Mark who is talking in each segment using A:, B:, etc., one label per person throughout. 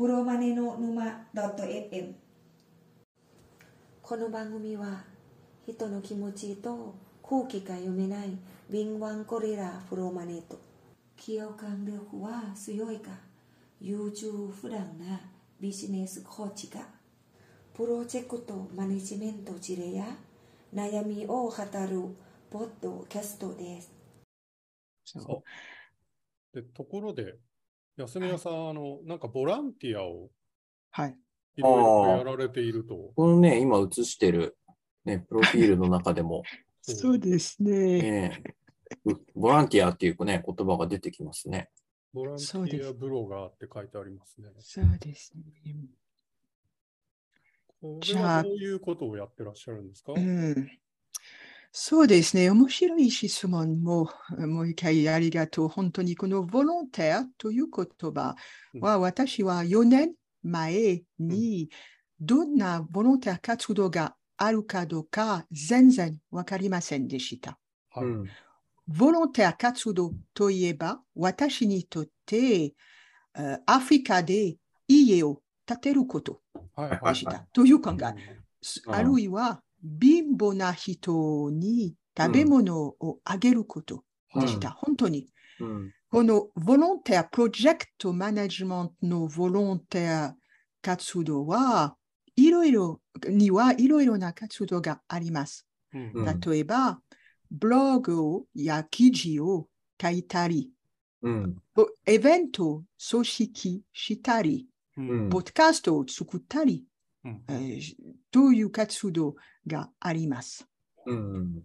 A: プロマネの沼 .fm
B: この番組は人の気持ちと空気が読めない敏腕ゴリラプロマネと共感力は強いか？優柔不断なビジネスコーチがプロジェクトマネジメント事例や？悩みを語るポッドキャストです。
C: ところで、安宮さん、あの、なんかボランティアを
D: はい。
C: いろいろやられていると。
E: このね、今映してる、ね、プロフィールの中でも、
D: そうですね。
E: ね、ボランティアっていうね、言葉が出てきますね。
C: ボランテ
D: そうです
C: ィアブロガーって書いてありますね。
D: そうですね。
C: こ
D: じゃあ
C: れはどういうことをやってらっしゃるんですか、
D: うん。そうですね。面白い質問も、もう一回ありがとう。本当にこのボロンテアという言葉は、私は4年前にどんなボロンテア活動があるかどうか全然わかりませんでした。
C: はい
E: うん
D: ボロンテア活動といえば、私にとって、えーアフリカで家を建てること
C: はいはい
D: でした。という考え。
E: うん
D: あるいは、貧乏な人に食べ物をあげることでした。本当に。
E: うん
D: このボロンテア、プロジェクトマネジメントのボロンテア活動は、いろいろ、にはいろいろな活動があります。
C: うん
E: うん
D: 例えば、ブログや記事を書いたり、
E: うん
D: ぼイベントを組織したり、
C: うん
D: ポッドキャストを作ったり、
C: うん
D: えーという活動があります？
E: うん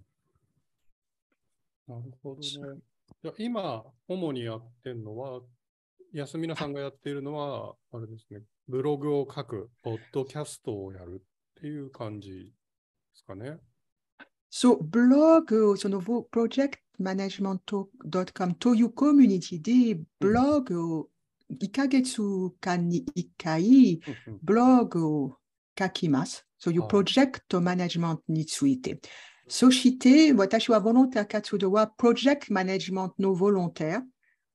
C: なるほどね。じゃあ今、主にやってるのは、安皆さんがやっているのは、あれですね、ブログを書く、ポッドキャストをやるっていう感じですかね。
D: そう、ブログ、そのプロジェクトマネジメント .com というコミュニティでブログを1ヶ月間に1回ブログを書きます。そういう
C: はい
D: プロジェクトマネジメントについて。そして私はボロンテア活動はプロジェクトマネジメントのボロンテア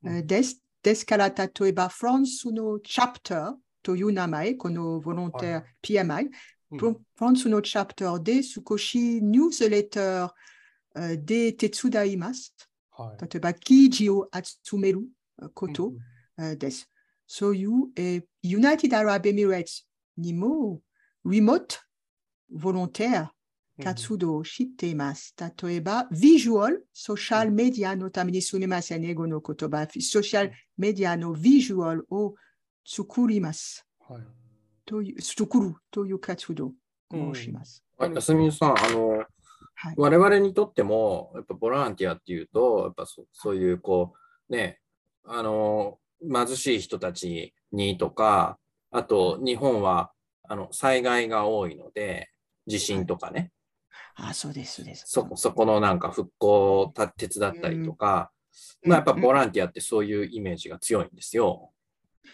C: うん
D: えーです。ですから、例えばフランスのチャプターという名前、このボロンテア
C: はい
D: PMI、
C: うん
D: フランスのチャプターで少しニュースレターえーで手伝います。
C: はい
D: 例えば記事を集めるえーこと
C: うん
D: えーです。そういう、えー、ユナイテッドアラブエミレーツにもリモートボロンテア活動をしています。例えば、ビジュアル、ソーシャルメディアのためにすみません、英語の言葉、ソーシャルメディアのビジュアルを作ります。
C: はい
D: という作るという活動をします。
E: はい安見さん、あの、
D: はい。
E: 我々にとっても、やっぱボランティアっていうと、やっぱそそういう、こう、ね、あの、貧しい人たちにとか、あと、日本は、あの、災害が多いので、地震とかね、
D: あ、そうです、そうです。
E: そこ、そこのなんか復興をた手伝ったりとか、まあやっぱボランティアってそういうイメージが強いんですよ。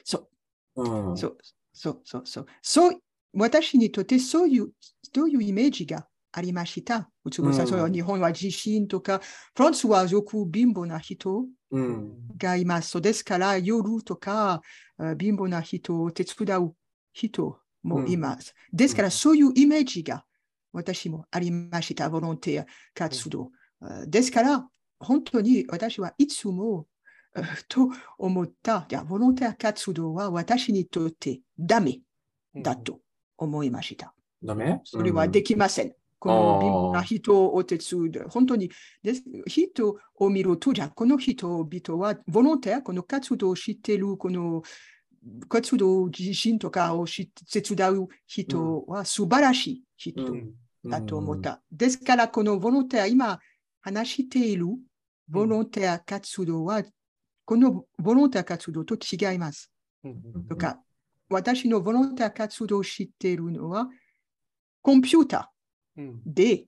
D: そう、
E: うん。
D: そう、そう、そう、そう。そう、私にとってそういう、そういうイメージがありました。うつぼさん、
E: うん
D: 日本は地震とか、フランスはよく貧乏な人
E: うん。
D: がいます。そうですから、夜とか、あ貧乏な人を手伝う人もいます。ですから、そういうイメージが私もありました、ボランティア活動。あですから、本当に私はいつも、あと思った、いや、ボランティア活動は私にとってダメだと思いました。
E: ダメ？
D: それはできません。この貧乏な人を手伝う。本当にです人を見ると、じゃあこの人々はボランティア、この活動を知っている、この活動自身とかを手伝う人は素晴らしい人
C: うん
D: だと思った。ですから、このボランティア、今話しているボランティア活動は、このボランティア活動と違います。とか、私のボランティア活動を知っているのは、コンピュータ
C: うん
D: ーで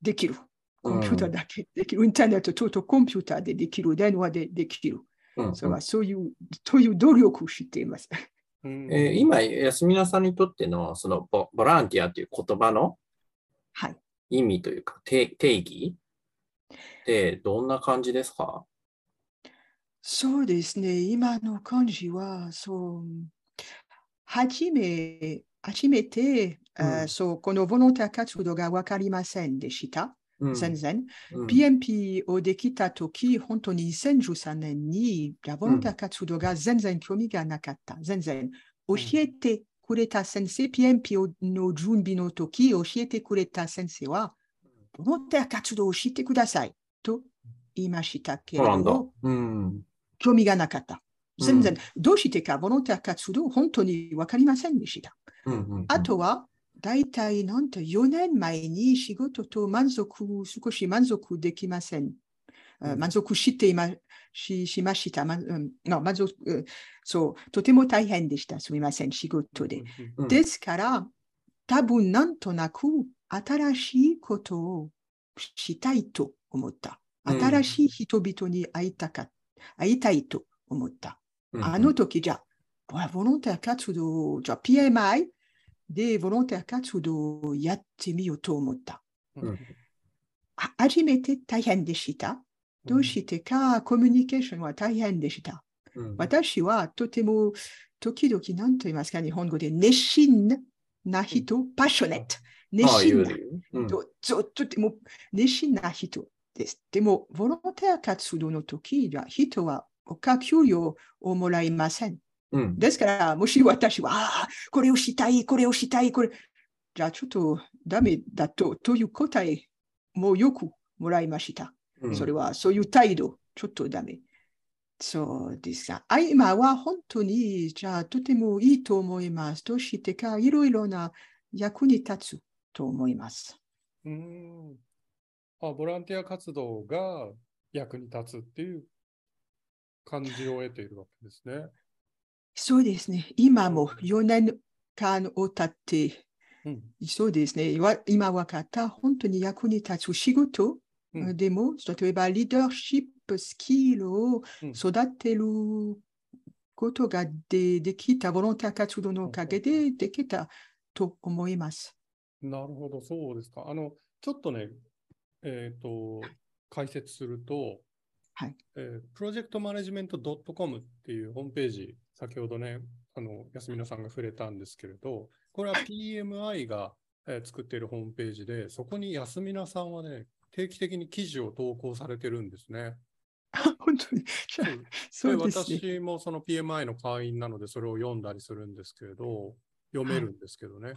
D: できる。コンピューターだけできる。インターネットととコンピューターでできる。電話でできる。
E: うん
D: それはそういう、という努力をしています。
C: うん
E: えー今、安皆さんにとってのそのボボランティアという言葉の
D: はい。
E: 意味というか定定義ってどんな感じですか？
D: そうですね。今の感じは、そう、初め、初めて、
E: うん
D: そう、このボランティア活動がわかりませんでした。
E: うん
D: 全然。
E: うん
D: PMP をできたとき、本当に2013年に、じゃあボランティア活動が全然興味がなかった。全然。教えてくれた先生、PMP の準備の時、教えてくれた先生は、ボランティア活動をしてくださいと言いましたけれど、。
E: うん。
D: 興味がなかった。全然、どうしてかボランティア活動、本当にわかりませんでした。あとは、大体なんと4年前に仕事と満足、少し満足できません。あ
E: うん
D: 満足していまししました。まうんの満足うんそう、とても大変でした。すみません、仕事で。
E: うん
D: ですから、多分なんとなく新しいことをしたいと思った。
E: うん
D: 新しい人々に会いたか会いたいと思った。
E: うん
D: あの時じゃ、ボボランティア活動、じゃあ PMI でボランティア活動をやってみようと思った。
C: うん
D: あ初めて大変でした。どうしてか、コミュニケーションは大変でした。
E: うん
D: 私はとても時々何と言いますか、日本語で熱心な人、パッショネット。熱心なとととても熱心な人です。でも、ボランティア活動の時じゃ人はおか給料をもらいません。
E: うん
D: ですから、もし私は、ああ、これをしたい、これをしたい、これ、じゃあちょっとダメだと、という答えもよくもらいました。
E: うん
D: それは、そういう態度、ちょっとダメ。そうですか。あ今は本当に、じゃあとてもいいと思います。どうしてか、いろいろな役に立つと思います。
C: うーんあ、ボランティア活動が役に立つっていう感じを得ているわけですね。
D: そうですね。今も4年間を経って、
C: うん
D: そうですね。わ今分かった、本当に役に立つ仕事、
C: うん
D: でも、例えばリーダーシップスキルを
C: うん
D: 育てることがでできた、ボランティア活動のおかげでできたと思います。
C: なるほど、そうですか。あの、ちょっとね、えっ、と、解説すると、
D: はい
C: えー、プロジェクトマネジメント .com っていうホームページ、先ほどね、あの、安 mina さんが触れたんですけれど、これは PMI が、えー作っているホームページで、そこに安 mina さんはね、定期的に記事を投稿されてるんですね。
D: 本当に？
C: そう
D: ですね。
C: 私もその PMI の会員なので、それを読んだりするんですけれど、読めるんですけどね。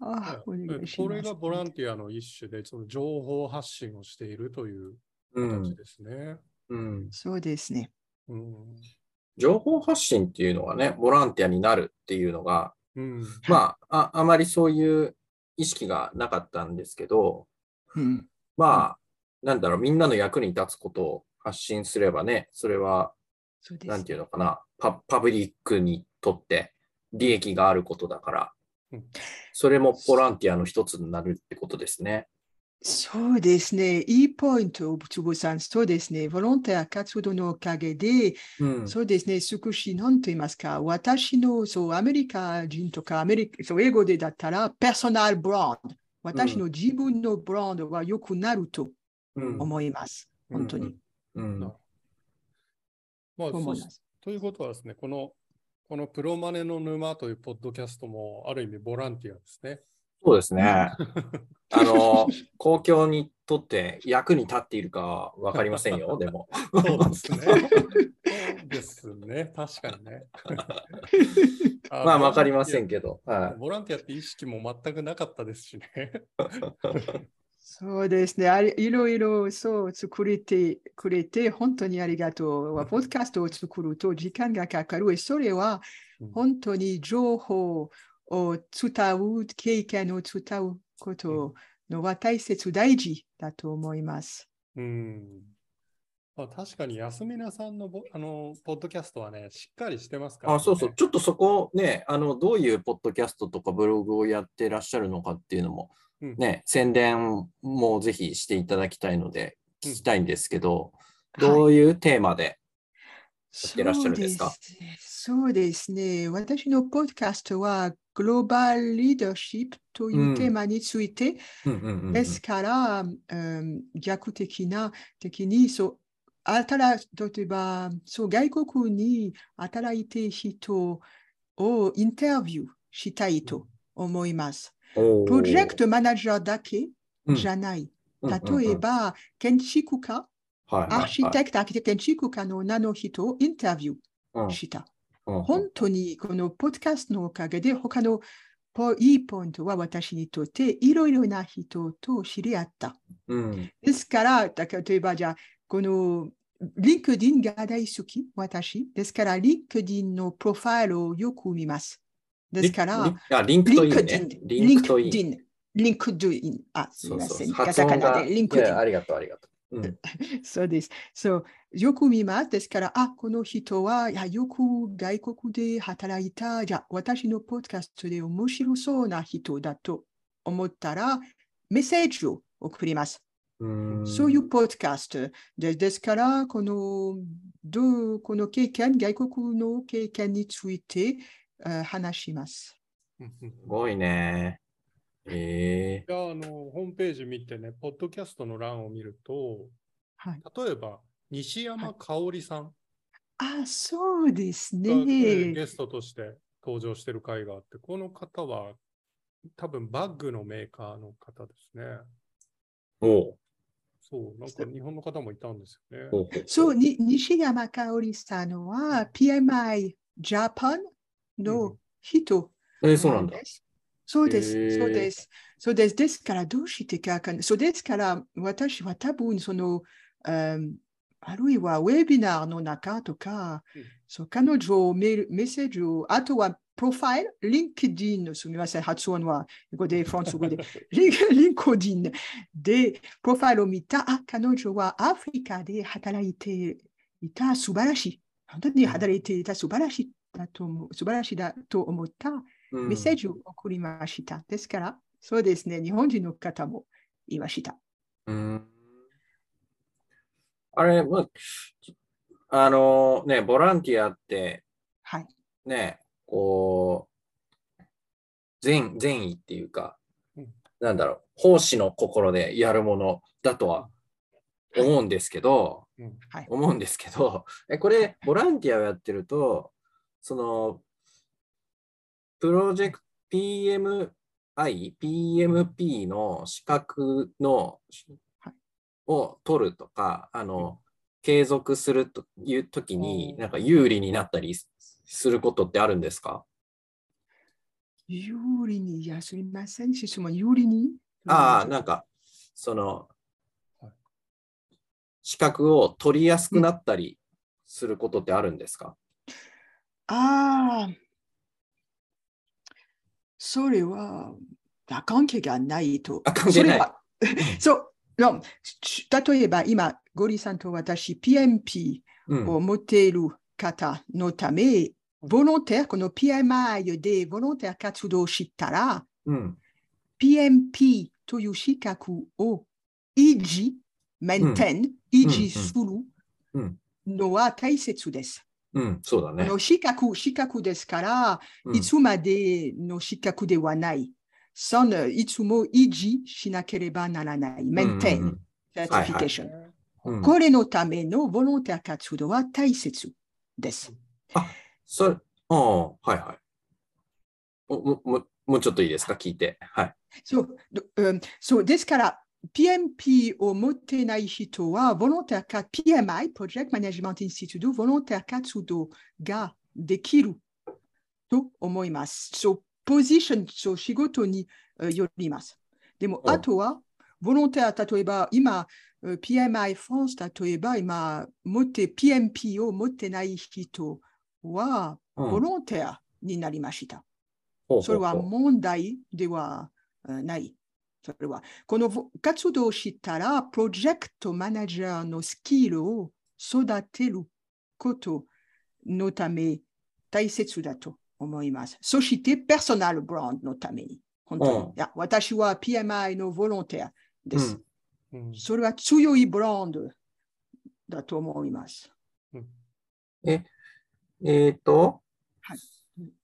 D: あお願いします。
C: これがボランティアの一種で、その情報発信をしているという
E: うん
C: 形ですね。
E: うん
D: そうですね。
C: うん。
E: 情報発信っていうのがね、ボランティアになるっていうのが、
C: うん。
E: まあ、ああまりそういう意識がなかったんですけど、
D: うん、
E: まあ、なんだろう、みんなの役に立つことを発信すればね、それは、
D: そうです
E: なんていうのかな、パパブリックにとって利益があることだから
C: うん、
E: それもボランティアの一つになるってことですね。
D: そうですね。いいポイント、つぼさん。そうですね。ボランティア活動のおかげで、
E: うん。
D: そうですね。少し何と言いますか。私のそうアメリカ人とかアメリカ、そう英語でだったら、ペソナルブランド。私の自分のブランドは良くなると
E: うん
D: 思います。本当に。
E: うん
C: なまあ、
D: そう思います。
C: ということはですね、この、このプロマネの沼というポッドキャストも、ある意味ボランティアですね。
E: そうですね。あの、公共にとって役に立っているかは分かりませんよ、でも。
C: そうですね。そうですね。確かにね。
E: まあ、分かりません
C: け
E: けど。は
C: ボランティアって意識も全くなかったですしね。
D: そうですね。あれいろいろそう作れてくれて、本当にありがとう。ポッドキャストを作ると時間がかかる。それは
C: うん
D: 本当に情報を伝う、経験を伝うことのは大切、大事だと思います。
C: うん。まあ、確かに安 mina さんのボあのポッドキャストはね、しっかりしてますから、ね。
E: あ、そうそう。ちょっとそこね、あの、どういうポッドキャストとかブログをやってらっしゃるのかっていうのも、
C: うん
E: ね、宣伝もぜひしていただきたいので、聞きたいんですけど、
D: はい
E: どういうテーマでってらっしゃるんですか？
D: そうですそうですね。私のポッドキャストは、グローバルリーダーシップというテーマについて、ですから、うん逆的な、的に、そう、新例えば、そう、外国に働いている人をインタビューしたいと思います。プロジェクトマネージャーだけ
E: うん
D: じゃない。例えば、建築家、アーキテクト、アーキテクト建築家の名の人をインタビュ
E: うん
D: ーした。
E: うん
D: 本当にこのポッドキャストのおかげで他のポいいポイントは私にとっていろいろな人と知り合った。
E: うん
D: ですから、だから例えばじゃあ、このリンクディンが大好き、私。ですから、リンクディンのプロファイルをよく見ます。ですから、
E: リあリンクといいね。
D: リンク
E: リンクといい。
D: ディン、 LinkedIn、あ、すみません。カタカナでリンクディン
E: あ。りがとう、ありがとう。うん
D: そうです。そう、よく見ます。ですから、あ、この人は、いやよく外国で働いた、じゃあ、私のポッドキャストで面白そうな人だと思ったら、メッセージを送ります。
E: うん
D: そういうポッドキャストでですから、この、どうこの経験、外国の経験について、あ話します。
E: すごいね。ええ
C: いや、あの、ホームページ見てね、ポッドキャストの欄を見ると、
D: はい。
C: 例えば、西山香織さん
D: あ、そうですね。
C: ゲストとして登場してる回があって、この方は多分バッグのメーカーの方ですね。
E: おう
C: そう、なんか日本の方もいたんですよね。
D: そう、に西山香織さんは PMI Japan の人
E: えーそうなんだ。
D: です。そうです、
E: へー
D: そうです。そうです。ですから、どうしてかわかんない。そうですから、私は多分、その、うんあるいはウェビナーの中とか、
C: うん
D: そう彼女をメールメッセージを、あとはプロファイル、リンクディン、すみません、発音は英語で、フランス語で、リンリンクディンで、プロファイルを見た、あ、彼女はアフリカで働いていた、素晴らしい。本当に働いていた、素晴らしいだと思う、素晴らしいだと思った。
E: うん
D: メッセージを送りました。ですから、そうですね、日本人の方もいました。
E: うんあれ、まあ、あのね、ボランティアって
D: はい。
E: ね、こう、善、善意っていうか
C: うん、
E: なんだろう、奉仕の心でやるものだとは思うんですけど、
C: うん
D: はい。
E: 思うんですけど、え、これ、ボランティアをやってると、その、プロジェクト PMI、PMP の資格の
D: はい、
E: を取るとか、あの、継続するというときに、
C: うん
E: なんか有利になったりすすることってあるんですか？
D: 有利に、いや、すみません、質問、有利に？
E: ああ、なんか、その
C: はい、
E: 資格を取りやすくなったりすることってあるんですか？
D: ああ、それは、あ関係がないと。
E: あ関係ない
D: それはそう、例えば今、ゴリさんと私、PMP
E: うん。
D: を持っている方のため、ボロンテア、この PMI でボロンテア活動をしたら、
E: うん。
D: PMP という資格を維持、メンテン、維持する
E: うん。
D: のは大切です。
E: うん。そうだね。
D: この資格、資格ですから、
E: うん
D: いつまでの資格ではない。そのいつも維持しなければならない。 maintain、
E: うんうん
D: certification。
E: うん
D: これのための volunteer 活動は大切です。
E: それ、ああ、はいはい。ももももうちょっといいですか聞いて。はい。
D: そうどうんそうですから、PMP を持ってない人は、ボロンテアか PMI、プロジェクトマネジメントインスティチュート、ボロンテア活動ができると思います。そう、ポジション、そう、仕事にえーよります。でも、
E: お
D: あとは、ボロンテア、例えば、今、えー PMI フランス、例えば、今、持って、PMP を持ってない人は、
E: うん
D: ボロンテアになりました。それは問題ではえーない。それは、この活動をしたら、プロジェクトマネージャーのスキルを育てることのため大切だと思います。そして、パーソナルブランドのために。本当に
E: うん
D: いや私は PMI のボロンテアです。
E: うん
C: うん
D: それは強いブランドだと思います。
E: えっ、と、
D: はい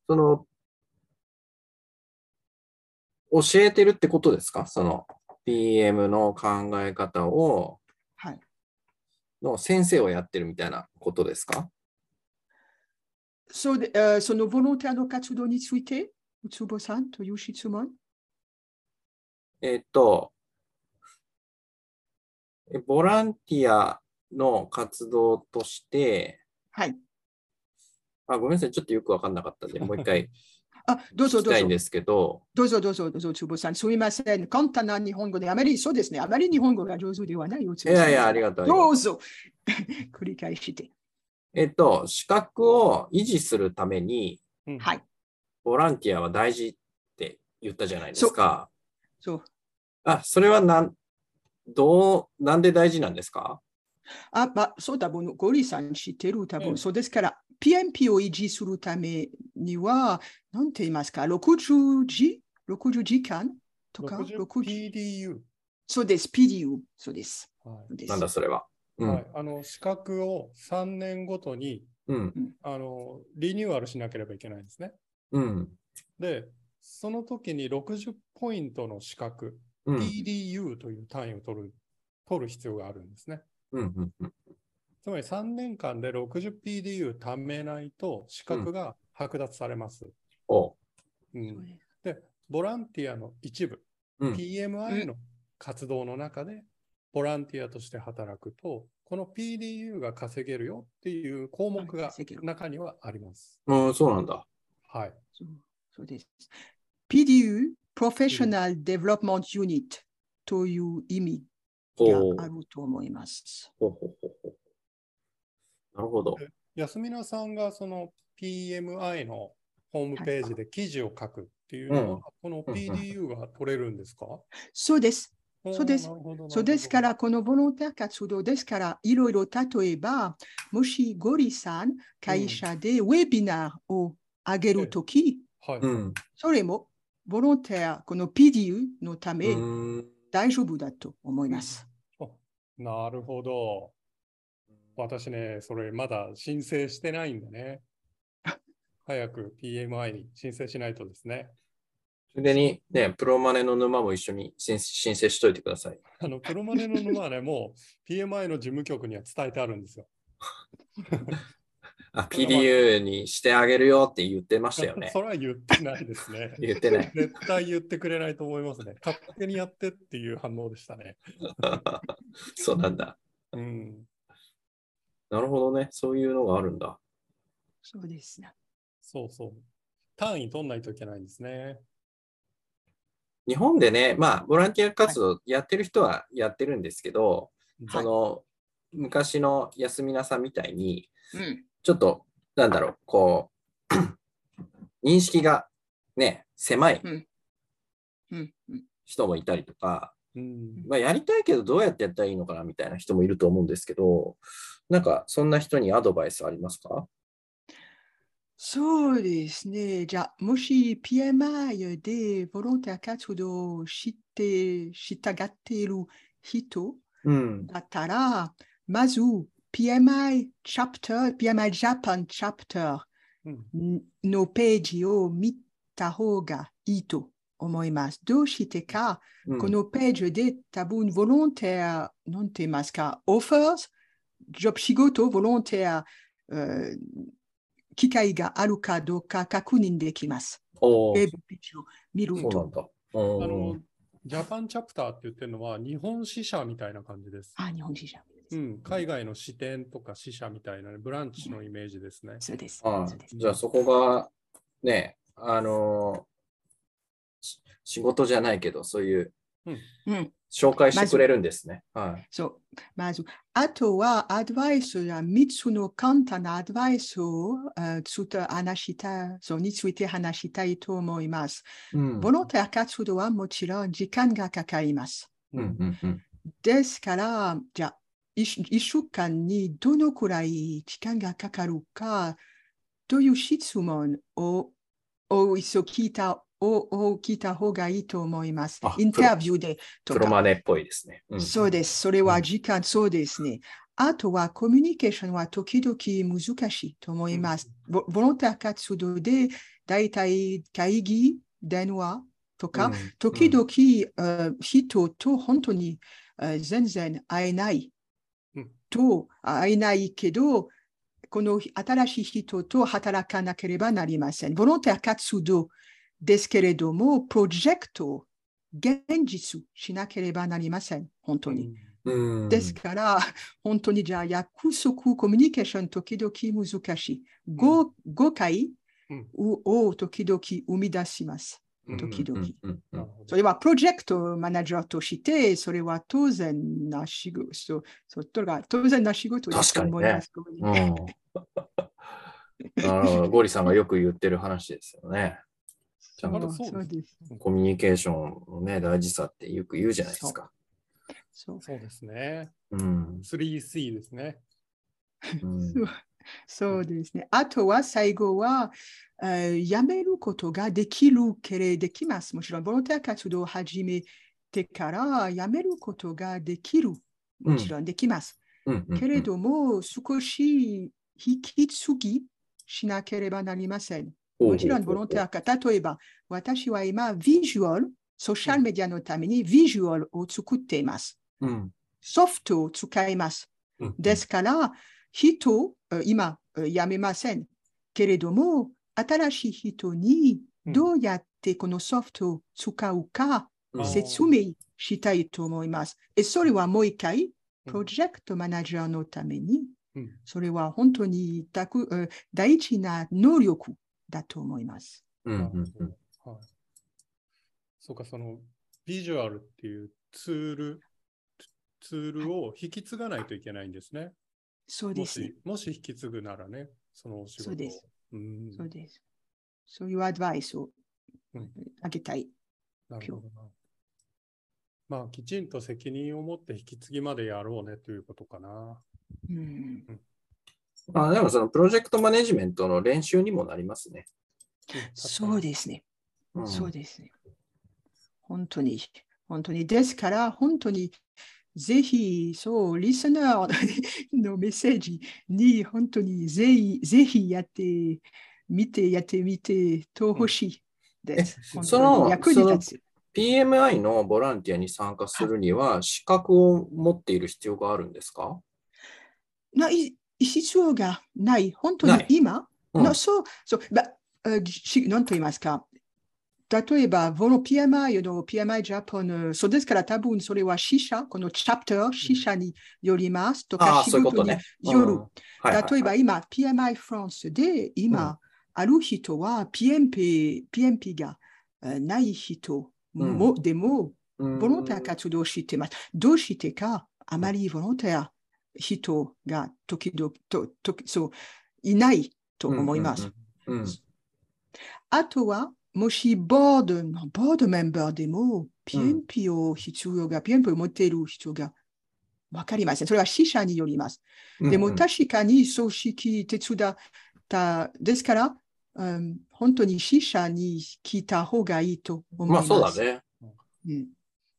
E: その、教えてるってことですか？その PM の考え方を、
D: はい。
E: の先生をやってるみたいなことですか？
D: そうで、えーそのボランティアの活動について、うつぼさんという質問。
E: えっと、えボランティアの活動として、
D: はい。
E: あ、ごめんなさい、ちょっとよくわかんなかったんで、もう一回
D: あ、どうぞどうぞ
E: 聞きたいん。ですけど、
D: どうぞどうぞどうぞ、さん。すみません。簡単な日本語で、あまりそうですね。あまり日本語が上手ではない。うつぼさん
E: いやいや、ありがとう。
D: どうぞ。繰り返して。
E: えっと、資格を維持するために、
C: うん
D: はい。
E: ボランティアは大事って言ったじゃないですか。
D: そう。
E: あ、それはなん、どう、なんで大事なんですか？
D: あ、まあ、そうだ、ゴリさん知ってる、多分、
C: うん
D: そうですから、PMP を維持するためには、なんて言いますか、60時 ?60 時間？とか
C: ？60 PDU。
D: そうです、PDU。そうです。
C: は
D: そうです
E: なんだそれは。
C: い。
E: うん。
C: はい、あの資格を3年ごとに
E: うん。
C: あのリニューアルしなければいけないんですね。
E: うん。
C: で、その時に60ポイントの資格、
E: うん。
C: PDU という単位を取る取る必要があるんですね。
E: うん。うん。うん
C: つまり3年間で 60PDU 貯めないと資格が剥奪されます。
E: お
C: うんで、ボランティアの一部、
E: うん。
C: PMI の活動の中で、ボランティアとして働くと、この PDU が稼げるよっていう項目が中にはあります。
E: うん、そうなんだ。
C: はい。
D: そうそうです。PDU、Professional Development Unit という意味。があると思います。
E: ほうほうほうほう。なるほど。
C: 安 mina さんがその PMI のホームページで記事を書くっていうのは、
E: うん
C: この
E: うんうん
C: PDU が取れるんですか、
D: そうです。そうですそうですから、このボランティア活動ですから、いろいろ例えば、もしゴリさん、会社でウェビナーを上げるとき、
C: はい。
E: うん。
D: それもボランティア、この PDU のた
E: う
D: め。大丈夫だと思います。
C: なるほど。私ね、それまだ申請してないんでね。早く PMI に申請しないとですね。
E: ついでにね、プロマネの沼も一緒に申申請しといてください。
C: あの、プロマネの沼はね、もう PMI の事務局には伝えてあるんですよ。
E: あ、PDU にしてあげるよって言ってましたよね。
C: それは言ってないですね。
E: 言ってない。
C: 絶対言ってくれないと思いますね。勝手にやってっていう反応でしたね。
E: そうなんだ。
C: うん。
E: なるほどね。そういうのがあるんだ。
D: そうですね。
C: そうそう。単位取んないといけないんですね。
E: 日本でね、まあ、ボランティア活動やってる人はやってるんですけど、
D: はい
E: その、昔の安皆さんみたいに、
D: うん。
E: ちょっと、なんだろう、こう、認識がね、狭い。人もいたりとか、
C: うん。
E: まあ、やりたいけどどうやってやったらいいのかなみたいな人もいると思うんですけど、なんか、そんな人にアドバイスありますか？
D: そうですね。じゃあ、もし PMI でボランティア活動を知って、したがっている人
E: うん。
D: だったら、まず PMI chapter、PMI Japan chapter
C: うん。
D: のページを見た方がいいと思います。どうしてか、
E: うん
D: このページで多分ボランティア、なんて言いますか、offers、ジョブ仕事、ボランティア、えー機会があるかどうか確認できます。ウェブページを見ると。
C: あ
E: お
C: の
E: ー、
C: ジャパンチャプターって言ってるのは日本支社みたいな感じです。
D: あ、日本人じゃ。
C: うん、海外の支店とか支社みたいなね、ブランチのイメージですね。
D: そうです。
E: あ
D: そうです
E: じゃあそこが、ね、あの仕事じゃないけど、そういう
D: うん、
E: 紹介してくれるんですね。はい。
D: そう。まず、あとはアドバイスや3つの簡単なアドバイスをえーちょっと話した、そうについて話したいと思います。
E: うん
D: ボランティア活動はもちろん時間がかかります。
E: うんうんうん
D: ですから、じゃあ、一一週間にどのくらい時間がかかるかという質問をを一度聞いたをを聞いた方がいいと思います
E: あ。
D: インタビューでとか。
E: プロマネっぽいですね。うん
D: そうです。それは時間、そうですね。あとはコミュニケーションは時々難しいと思います。ボボランティア活動でだいたい会議、電話とか、
E: うん
D: 時々、えー人と本当に、えー全然会えない
C: うん
D: と会えないけどこの新しい人と働かなければなりません。ボランティア活動ですけれども、プロジェクトを現実しなければなりません。本当に。
E: うん。
D: ですから、本当にじゃあ約束、コミュニケーション時々難しい。誤誤解
C: うん
D: をを時々生み出します。
C: うん
D: 時々。それはプロジェクトマネージャーとして、それは当然な仕事、そうそ当然な仕事だと思います。
E: うん。なるほど。ゴリさんがよく言ってる話ですよね。ちゃんと。コミュニケーションのね、大事さってよく言うじゃないですか。
D: そう
C: そうですね。
E: うん。
C: 3C ですね。
E: うん
D: そうそうですね。あとは最後は、えーやめることができるけれできます。もちろん、ボランティア活動を始めてからやめることができる。もちろんできます。けれども、少し引き継ぎしなければなりません。もちろん、ボランティアか、例えば、私は今、ビジュアル、ソーシャルメディアのためにビジュアルを作っています。
E: うん
D: ソフトを使います。
E: うん
D: ですから、人、え今、えやめません。けれども、新しい人に
C: うん
D: どうやってこのソフトを使うか
E: うん
D: 説明したいと思います。えそれはもう一回、
C: うん
D: プロジェクトマネージャーのために、
C: うん
D: それは本当にたくえ大事な能力だと思います。
E: うんうんうん
C: はい。そうか、そのビジュアルっていうツール、ツールを引き継がないといけないんですね。も
D: そうですね
C: し。、もし引き継ぐならね、そのお仕事を。
D: そうです。
C: うん。
D: そうです。そういうアドバイスを
C: うん
D: あげたい。
C: なるほどな。まあ、きちんと責任を持って引き継ぎまでやろうねということかな。
D: うん
E: まあでもそのプロジェクトマネジメントの練習にもなりますね。
D: そうですね。
E: うん
D: そうですね。本当に、本当に。ですから、本当に、ぜひ、そう、リスナーのメッセージに、本当にぜひ、ぜひやってみて、やってみてとほしいです。
E: その
D: 役に立つ。
E: PMI のボランティアに参加するには資格を持っている必要があるんですか？
D: ない必要がない。本当に今、
E: うん。
D: のそう、そう、ばえし何と言いますか？例えば、この PMI の PMI ジャパン、そうですから多分それは死者、このチャプター、死者によりますと
E: あ
D: か、
E: あ、
D: 仕事に。よる。例えば今、PMI フランスで今、ある人は PMP, PMP がえーない人も、でも、
E: うん。
D: ボランティア活動してます。どうしてか、あまりボランティア人が時々ととそういないと思います。。
E: うんうんうん
D: あとは、もしボード、ボードメンバーでも PMP を必要が、PMP を持っている人がわかりません。それは死者によります。
E: うん
D: でも確かに組織手伝った。ですから、うん、本当に死者に聞いた方がいいと思い
E: まあ
D: ます。
E: そうだね。
D: うん。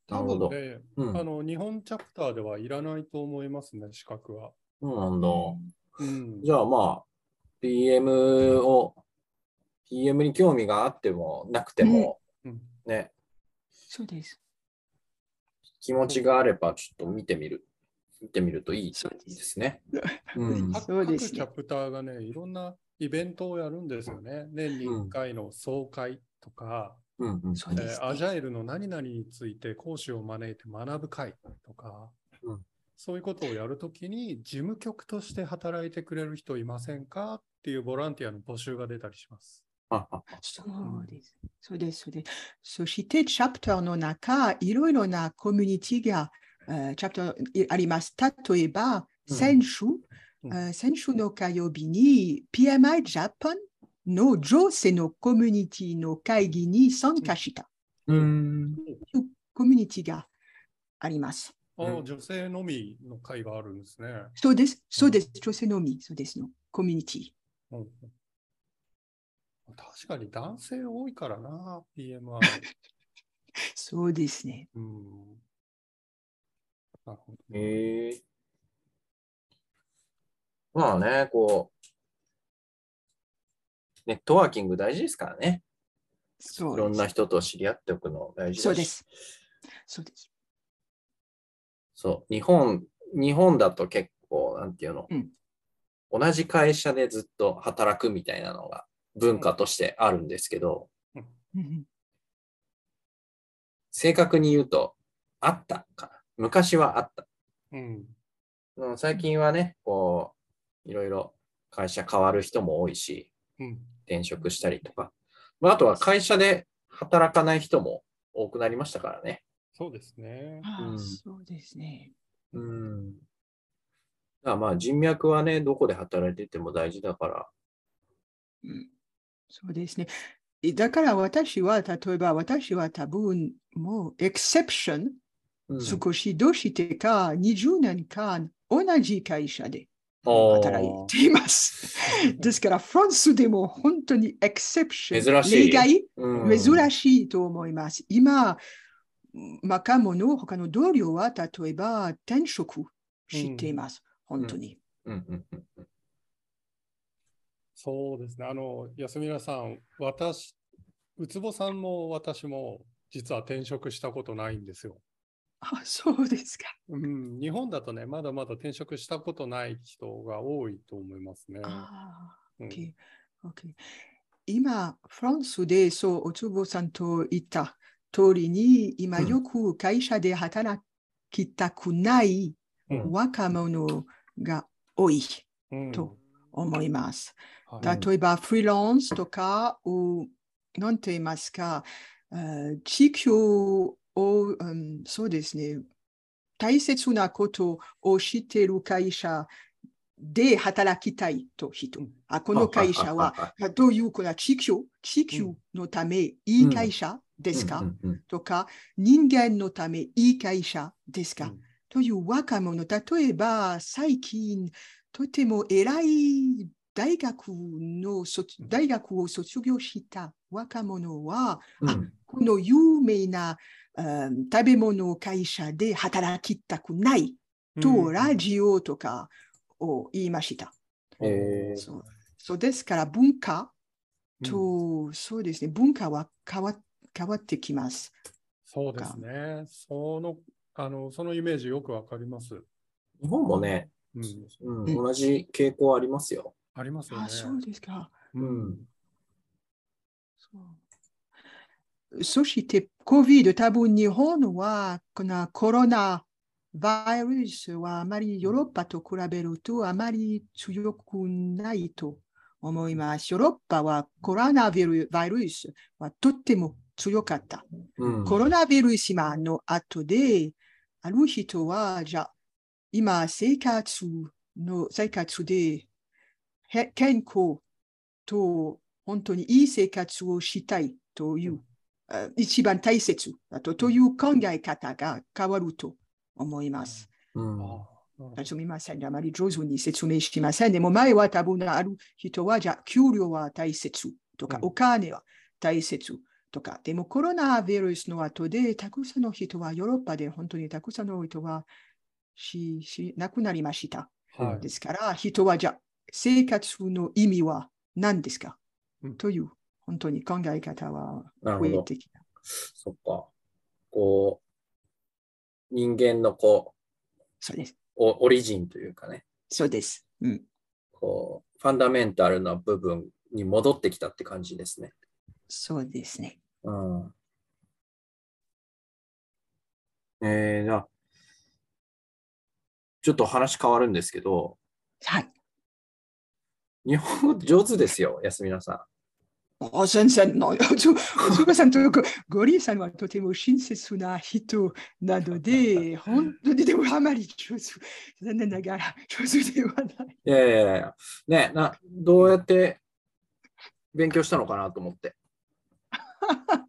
C: 多
E: なるほど
C: 分ね、
E: うん
C: あの、日本チャプターではいらないと思いますね、資格は。
E: そうなんだ。
C: うん。
E: じゃあまあ、PM を、PM に興味があってもなくても、
C: うん
E: ね、
D: そうです。
E: 気持ちがあればちょっと見てみる。見てみるといい
D: で
E: ですすね。うん
C: 各各チャプターがね、いろんなイベントをやるんですよね。年に1回の総会とか、
E: うんうん
D: うです、ね。
C: ーアジャイルの何々について講師を招いて学ぶ会とか、
E: うん
C: そういうことをやるときに事務局として働いてくれる人いませんかっていうボランティアの募集が出たりします。
E: ああ
D: そうです。そうです。そうです。そして、チャプターの中、いろいろなコミュニティが、えーチャプターあります。例えば、
E: うん
D: 先週、
C: うん
D: えー先週の火曜日に PMI ジャパンの女性のコミュニティの会議に参加した
E: うん。
D: コミュニティがあります。
C: あ女性のみの会があるんですね。
D: そうです。そうです。女性のみ、そうですの。コミュニティ。
C: うんうん確かに男性多いからな、PMI。
D: そうですね。
C: うん、なるほどね。
E: へえまあね、こう、ネットワーキング大事ですからね。
D: そう
E: いろんな。人と知り合っておくの大事
D: そうです。そうです。
E: そう、日本、日本だと結構、なんていうの、
D: うん
E: 同じ会社でずっと働くみたいなのが文化としてあるんですけど、
D: うん
E: 正確に言うと、あったかな。昔はあった。
C: うん。
E: うん最近はね、こう、いろいろ会社変わる人も多いし、
C: うん。
E: 転職したりとか。まあ、あとは会社で働かない人も多くなりましたからね。
C: そうですね。
E: うん
D: そうですね。
E: うん。だからまあ人脈はね、どこで働いてても大事だから。
D: うんそうですね。えだから私は、例えば私は多分もうエクセプション、
E: うん
D: 少しどうしてか20年間同じ会社で働いています。ですから、フランスでも本当にエクセプション、
E: 珍しい
D: 例外、
E: うん
D: 珍しいと思います。今、若者、他の同僚は例えば転職しています。本当に。
E: うんうんうんうん
C: そうですね。あの、安村さん、私、ウツボさんも私も実は転職したことないんですよ。
D: あ、そうですか。
C: うん、日本だとね、まだまだ転職したことない人が多いと思いますね。
D: あ
C: うん
D: OK OK 今、フランスで、そう、おつぼさんと言った通りに、今
E: うん
D: よく会社で働きたくない
C: うん
D: 若者が多い
C: うん
D: と思います。
C: はい
D: 例えば、フリーランスとか、をなんて言いますか、えー地域を、うんそうですね、大切なことを知っている会社で働きたいと人。
C: うん。
D: あこの会社は、
E: は
D: どういうこの地域地域のためいい会社ですか、とか、人間のためいい会社ですか、
C: うん。
D: という若者、例えば最近、とても偉い大学の卒大学を卒業した若者は、
E: うん。
D: あこの有名な、うん食べ物会社で働きたくないと、
C: うん
D: ラジオとかを言いました。
E: へー
D: そうそうですから文化と、そうですね、文化は変わ変わってきます。
C: そうですね。その、あの、そのイメージよくわかります。
E: 日本もね、
C: うん
E: 同じ傾向ありますよ。
C: ありますよね。
D: あ、そうですか。
E: うん。
D: そうそして、COVID、多分日本はこのコロナバイルスはあまりヨーロッパと比べるとあまり強くないと思います。ヨーロッパはコロナウイルバイルスはとっても強かった。
E: うん
D: コロナウイルス今の後で、ある人は、じゃあ、今、生活の、生活で、へ健康と本当にいい生活をしたいという、あ一番大切だとという考え方が変わると思います。
E: うん
D: すみません。あまり上手に説明しません。でも前は多分ある人は、じゃあ、給料は大切とか、
C: うん
D: お金は大切とか。でもコロナウイルスの後で、たくさんの人は、ヨーロッパで本当にたくさんの人はしし亡くなりました。
C: はい
D: ですから、人はじゃあ、生活の意味は何ですか、
C: うん
D: という、本当に考え方は増えてきた。
E: そっか。こう、人間のこ
D: そうです。
E: オリジンというかね、
D: そうです。うん。
E: こう、ファンダメンタルな部分に戻ってきたって感じですね。
D: そうですね。
E: うん。えー、じゃあちょっと話変わるんですけど、
D: はい。
E: 日本語上手ですよ、安皆さ
D: お先生の、おつお つばさんとゴゴリーさんはとても親切な人なので、本当にでもあまり上手、残念ながら上手ではない。
E: ん。いやいやいや、ね、な、どうやって勉強したのかなと思って。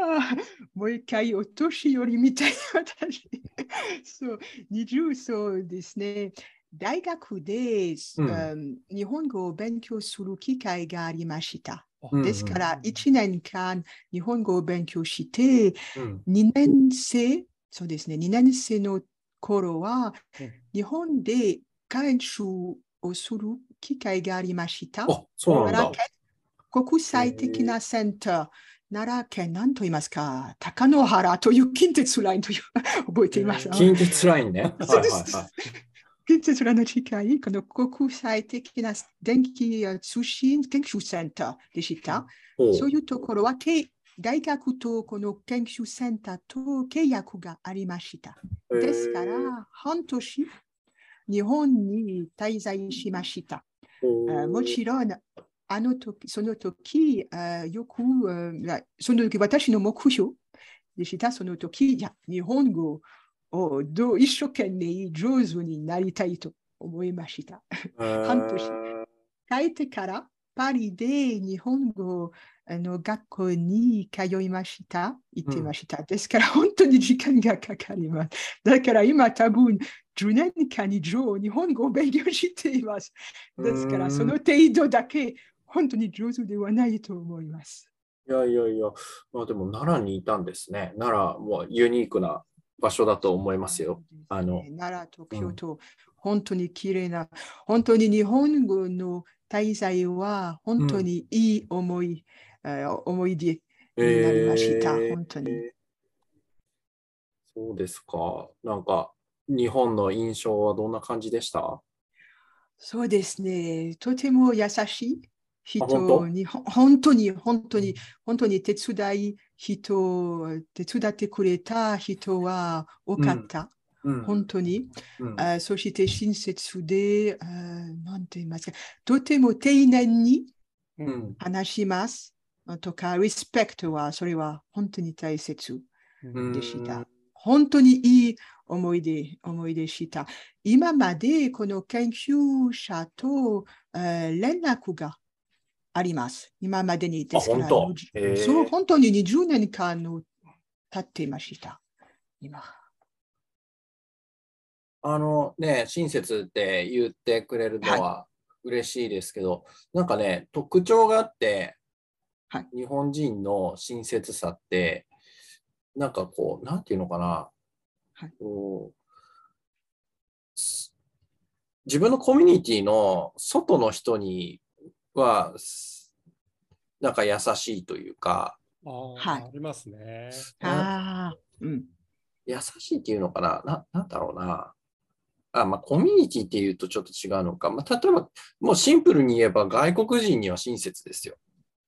D: あもう一回お年寄りみたいな私。そう、20そうですね。大学で、
E: うん
D: うん日本語を勉強する機会がありました。
E: うん
D: ですから、1年間日本語を勉強して、
E: うん。
D: 2年生、そうですね、2年生の頃は
C: うん、
D: 日本で研修をする機会がありました。
E: あ、そうなんだ
D: 奈良。県国際的なセンター、奈良県、何と言いますか、高野原という近鉄ラインという覚えています？
E: 近鉄ラインね。はいはいはい。
D: 季節の近いこの国際的な電気通信研究センターでした。そういうところは、け大学とこの研究センターと契約がありました。ですから、半年、日本に滞在しました。もちろん、あの時、その時、あよく、あその時、私の目標でした、その時、いや、日本語をどう一生懸命上手になりたいと思いました。半年帰ってから、パリで日本語あの学校に通いました。行ってました。ですから、本当に時間がかかります。だから今、多分10年間以上、日本語を勉強しています。ですから、
E: うん
D: その程度だけ、本当に上手ではないと思います。
E: いやいやいや、まあでも奈良にいたんですね。奈良もユニークな場所だと思いますよ。あの
D: 奈良と京都、本当に綺麗な、本当に日本語の滞在は本当にいい思い、えー思い出になりました。
E: えー
D: 本当に。
E: そうですか。なんか、日本の印象はどんな感じでした？
D: そうですね。とても優しい人
E: 本当？
D: に、ほ本当に、本当に、本当に手伝い人、手伝ってくれた人は多かった。
E: うん
D: 本当に？
E: うん
D: あそして親切で、あなんて言いますか、とても丁寧に
E: うん
D: 話します。とか、リスペクトは、それは本当に大切
E: うん
D: でした。本当にいい思い出、思い出した。今までこの研究者と、えー連絡があります。今までにですから、
E: 本当？
D: そう、本当に20年間の経っていました。今。
E: あのね、親切って言ってくれるのは嬉しいですけど、なんかね、特徴があって、
D: はい。
E: 日本人の親切さって、なんかこう、なんていうのかな、
D: はい。
E: こうす自分のコミュニティの外の人には、すなんか優しいというか、
C: ああ、
D: はい
C: ありますね。
D: ああ、うん。
E: 優しいっていうのかな？な、なんだろうな。あ、まあ、コミュニティっていうとちょっと違うのか。まあ、例えば、もうシンプルに言えば外国人には親切ですよ。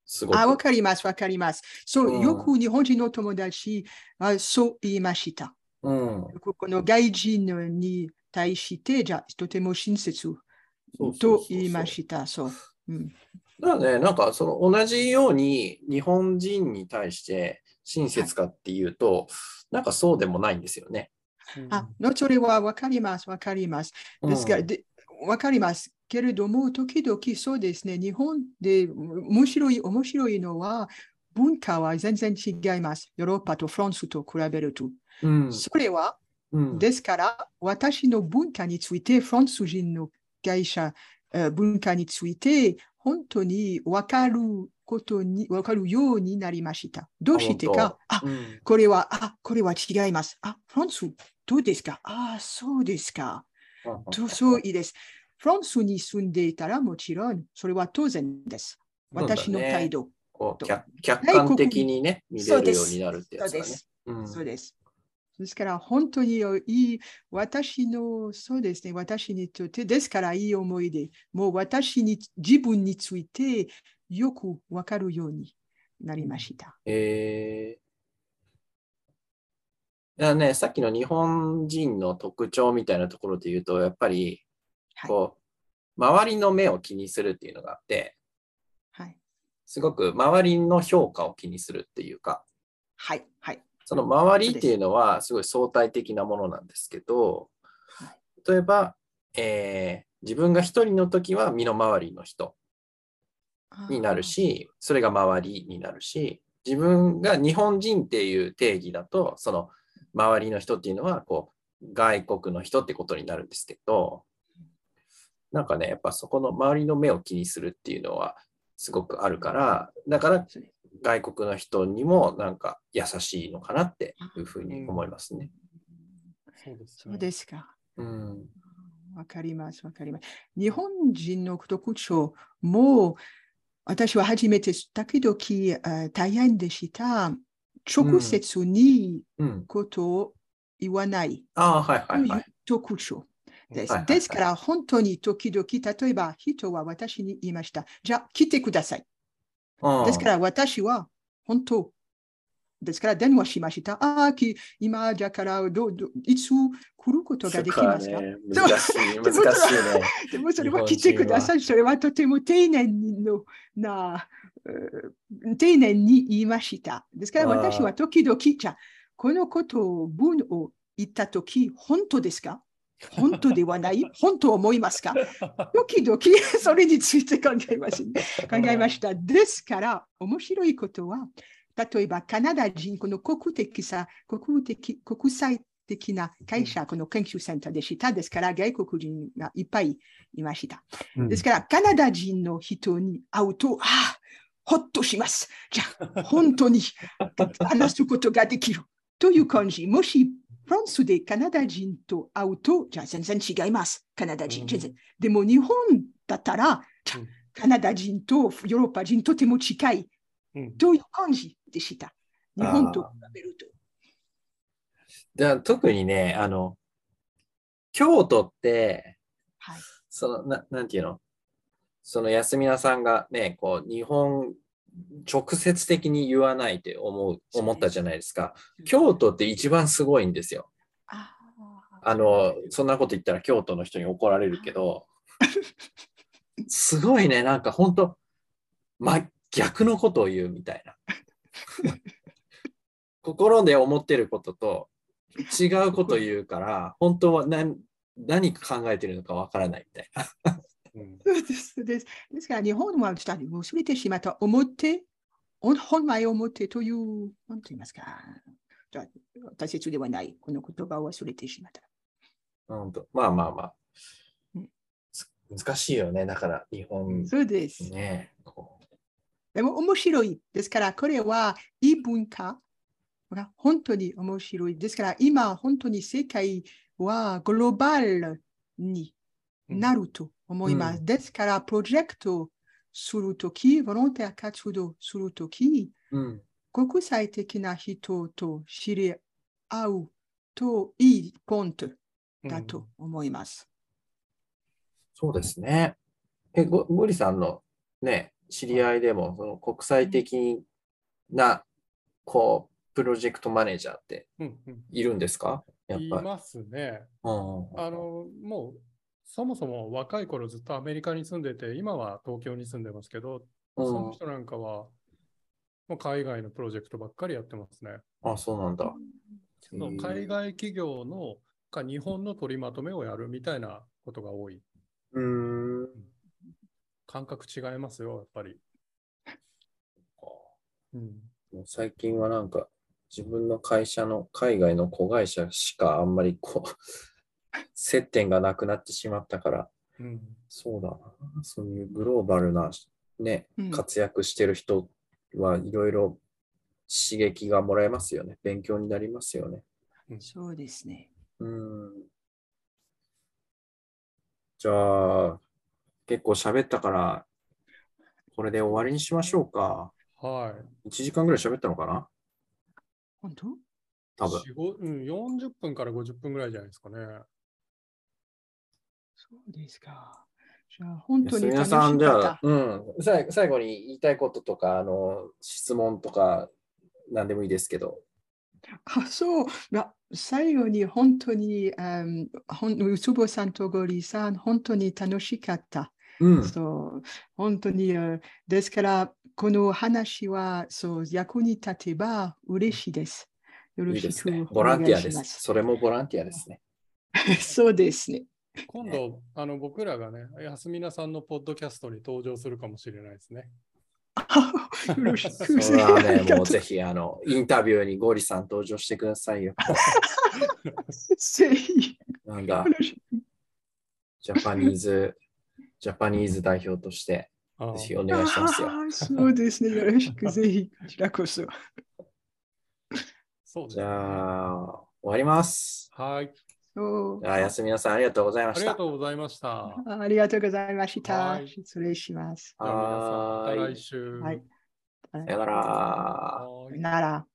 E: すごく。
D: あ、わかります、わかります。そう、
E: うん
D: よく日本人の友達はそう言いました。
E: うん。
D: この外人に対して、じゃあ、とても親切
E: そうそうそうそう
D: と言いました。そう。うん、
E: だからね、なんかその同じように日本人に対して親切かっていうと、なんかそうでもないんですよね。
D: あ、のそれはわかります、わかります。ですから、
E: うん
D: でわかります。けれども、時々そうですね、日本で面白い、面白いのは、文化は全然違います。ヨーロッパとフランスと比べると。
E: うん。
D: それは、
E: うん
D: ですから、私の文化について、フランス人の会社、えー文化について、本当に分かることに、分かるようになりました。どうしてか、あ、
E: うん
D: これは、あ、これは違います。あ、フランス、どうですか？あ、そうですか。とそういいです。フランスに住んでいたらもちろん、それは当然です。私の態度。
E: こう客客観的にね、見れるようになるってやつだね
D: そうです。。
E: うん
D: そうです。ですから、本当にいい、私の、そうですね、私にとって、ですからいい思い出、もう私に、自分についてよくわかるようになりました。
E: えー、ね、さっきの日本人の特徴みたいなところで言うと、やっぱり、
D: はい。
E: こう、周りの目を気にするっていうのがあって、
D: はい。
E: すごく周りの評価を気にするっていうか、
D: はい。はい。
E: その周りっていうのはすごい相対的なものなんですけど、
D: はい。
E: 例えば、えー自分が一人の時は身の回りの人になるし、それが周りになるし、自分が日本人っていう定義だと、その周りの人っていうのは、こう、外国の人ってことになるんですけど、なんかね、やっぱそこの周りの目を気にするっていうのはすごくあるから、だから外国の人にもなんか優しいのかなっていうふうに思いますね。
C: そうです、
D: そうですか。
E: うん。
D: わかります、わかります。日本人の特徴も、私は初めて時々えー大変でした。直接に
E: うん。
D: ことを言わない
E: ああ、はい
D: と
E: はいはい。
D: 特徴。です。ですから、本当に時々、例えば人は私に言いました。じゃあ、来てください。
E: うん
D: ですから、私は本当。ですから、電話しました。ああ、き今だからどうどう、いつ来ることができますか？
E: ね難しい、難しいね。
D: でも それは来てください。それはとても丁寧のな、うん丁寧に言いました。ですから私は時々、じゃあこのことを文を言ったとき、本当ですか？本当ではない？本当思いますか？時々 それについて考えまし考えました。ですから、面白いことは、例えばカナダ人、この国的さ、国的国際的な会社、この研究センターでした。ですから、外国人がいっぱいいました。
C: うん
D: ですから、カナダ人の人に会うと、ああ、ほっとします。じゃあ、本当に話すことができる。という感じ。もし、フランスでカナダ人と会うと、じゃあ全然違います。カナダ人、
C: うん
D: 全然。でも、日本だったら、カナダ人とヨーロッパ人とても近い
C: うん
D: という感じでした？日本と比べると。
E: じゃあ特にね、あの、京都って、
D: はい
E: そのな、なんていうの？その安皆さんがね、こう、日本、直接的に言わないって思う、思ったじゃないですか。京都って一番すごいんですよ。
D: あ
E: あの、そんなこと言ったら京都の人に怒られるけど、すごいね、なんか本当ま、逆のことを言うみたいな。心で思ってることと違うことを言うから、本当は何何考えてるのかわからないみたいな。
D: ですです。ですから、日本は下に忘れてしまった表、本本来表という、なんと言いますか、大切ではない、この言葉を忘れてしまった。
E: 本当まあまあまあ
D: うん。
E: つ難しいよね。だから日本
D: そうです。
E: ね。
D: でも面白い。ですから、これは異文化が本当に面白い。ですから、今、本当に世界はグローバルになると思います。
E: う
D: ですから、プロジェクトするとき、ボランティア活動するとき、
E: うん。
D: 国際的な人と知り合うといいポイントだと思います。
E: そうですね。え、ごゴリさんのね、知り合いでも、その国際的な、こう、プロジェクトマネージャーって
C: うんうん
E: いるんですか？やっぱり。
C: いますね。
E: うん
C: あの、もう、そもそも若い頃ずっとアメリカに住んでて、今は東京に住んでますけど、
E: うん
C: その人なんかは、もう海外のプロジェクトばっかりやってますね。
E: あ、そうなんだ。
C: その海外企業のか日本の取りまとめをやるみたいなことが多い。
E: うーん。
C: 感覚違いますよ、やっぱり。うん、
E: もう最近はなんか、自分の会社の海外の子会社しかあんまりこう、接点がなくなってしまったから、
C: うん、
E: そうだな。そういうグローバルなね
D: うん、
E: 活躍してる人はいろいろ刺激がもらえますよね。勉強になりますよね。
D: そうですね。
E: うん。じゃあ、結構喋ったから、これで終わりにしましょうか。
C: はい。
E: 1時間ぐらい喋ったのかな？
D: 本当？
E: 多分。
C: 4 5うん、40分から50分ぐらいじゃないですかね。
D: そうですか。じゃあ、本当に
E: 皆さん、じゃ。あうん、最最後に言いたいこととか、あの、質問とか、何でもいいですけど。
D: あ、そう。が最後に本当に、um, ほんウツボさんとゴリさん、本当に楽しかった。
E: うん。
D: そう本当に、uh, ですから、この話はそう役に立てば嬉しいです。よろ
E: いい
D: しく
E: ですね。ボランティアです。それもボランティアですね。
D: そうですね。
C: 今度、あの僕らがね、安皆さんのポッドキャストに登場するかもしれないですね。
D: よろしく
E: それはね、もうぜひ、あの、インタビューにゴリさん登場してくださいよ。
D: ぜひ。
E: なんだジャパニーズ、ジャパニーズ代表として、
C: ああ
E: ぜひお願いしますよ。
D: そうですね。よろしく、ぜひ、こちらこそ。
E: じ
C: そうね。
E: ゃあ、終わります。
C: はい。
E: あ、やすみなさん、ありがとうございま
C: ありが
E: した。
C: とうございました。
D: ありがとうございました
C: は。い
D: 失礼します。
E: はーい
C: 来週。
D: はい。
E: さよなら。
C: はーい
D: なら。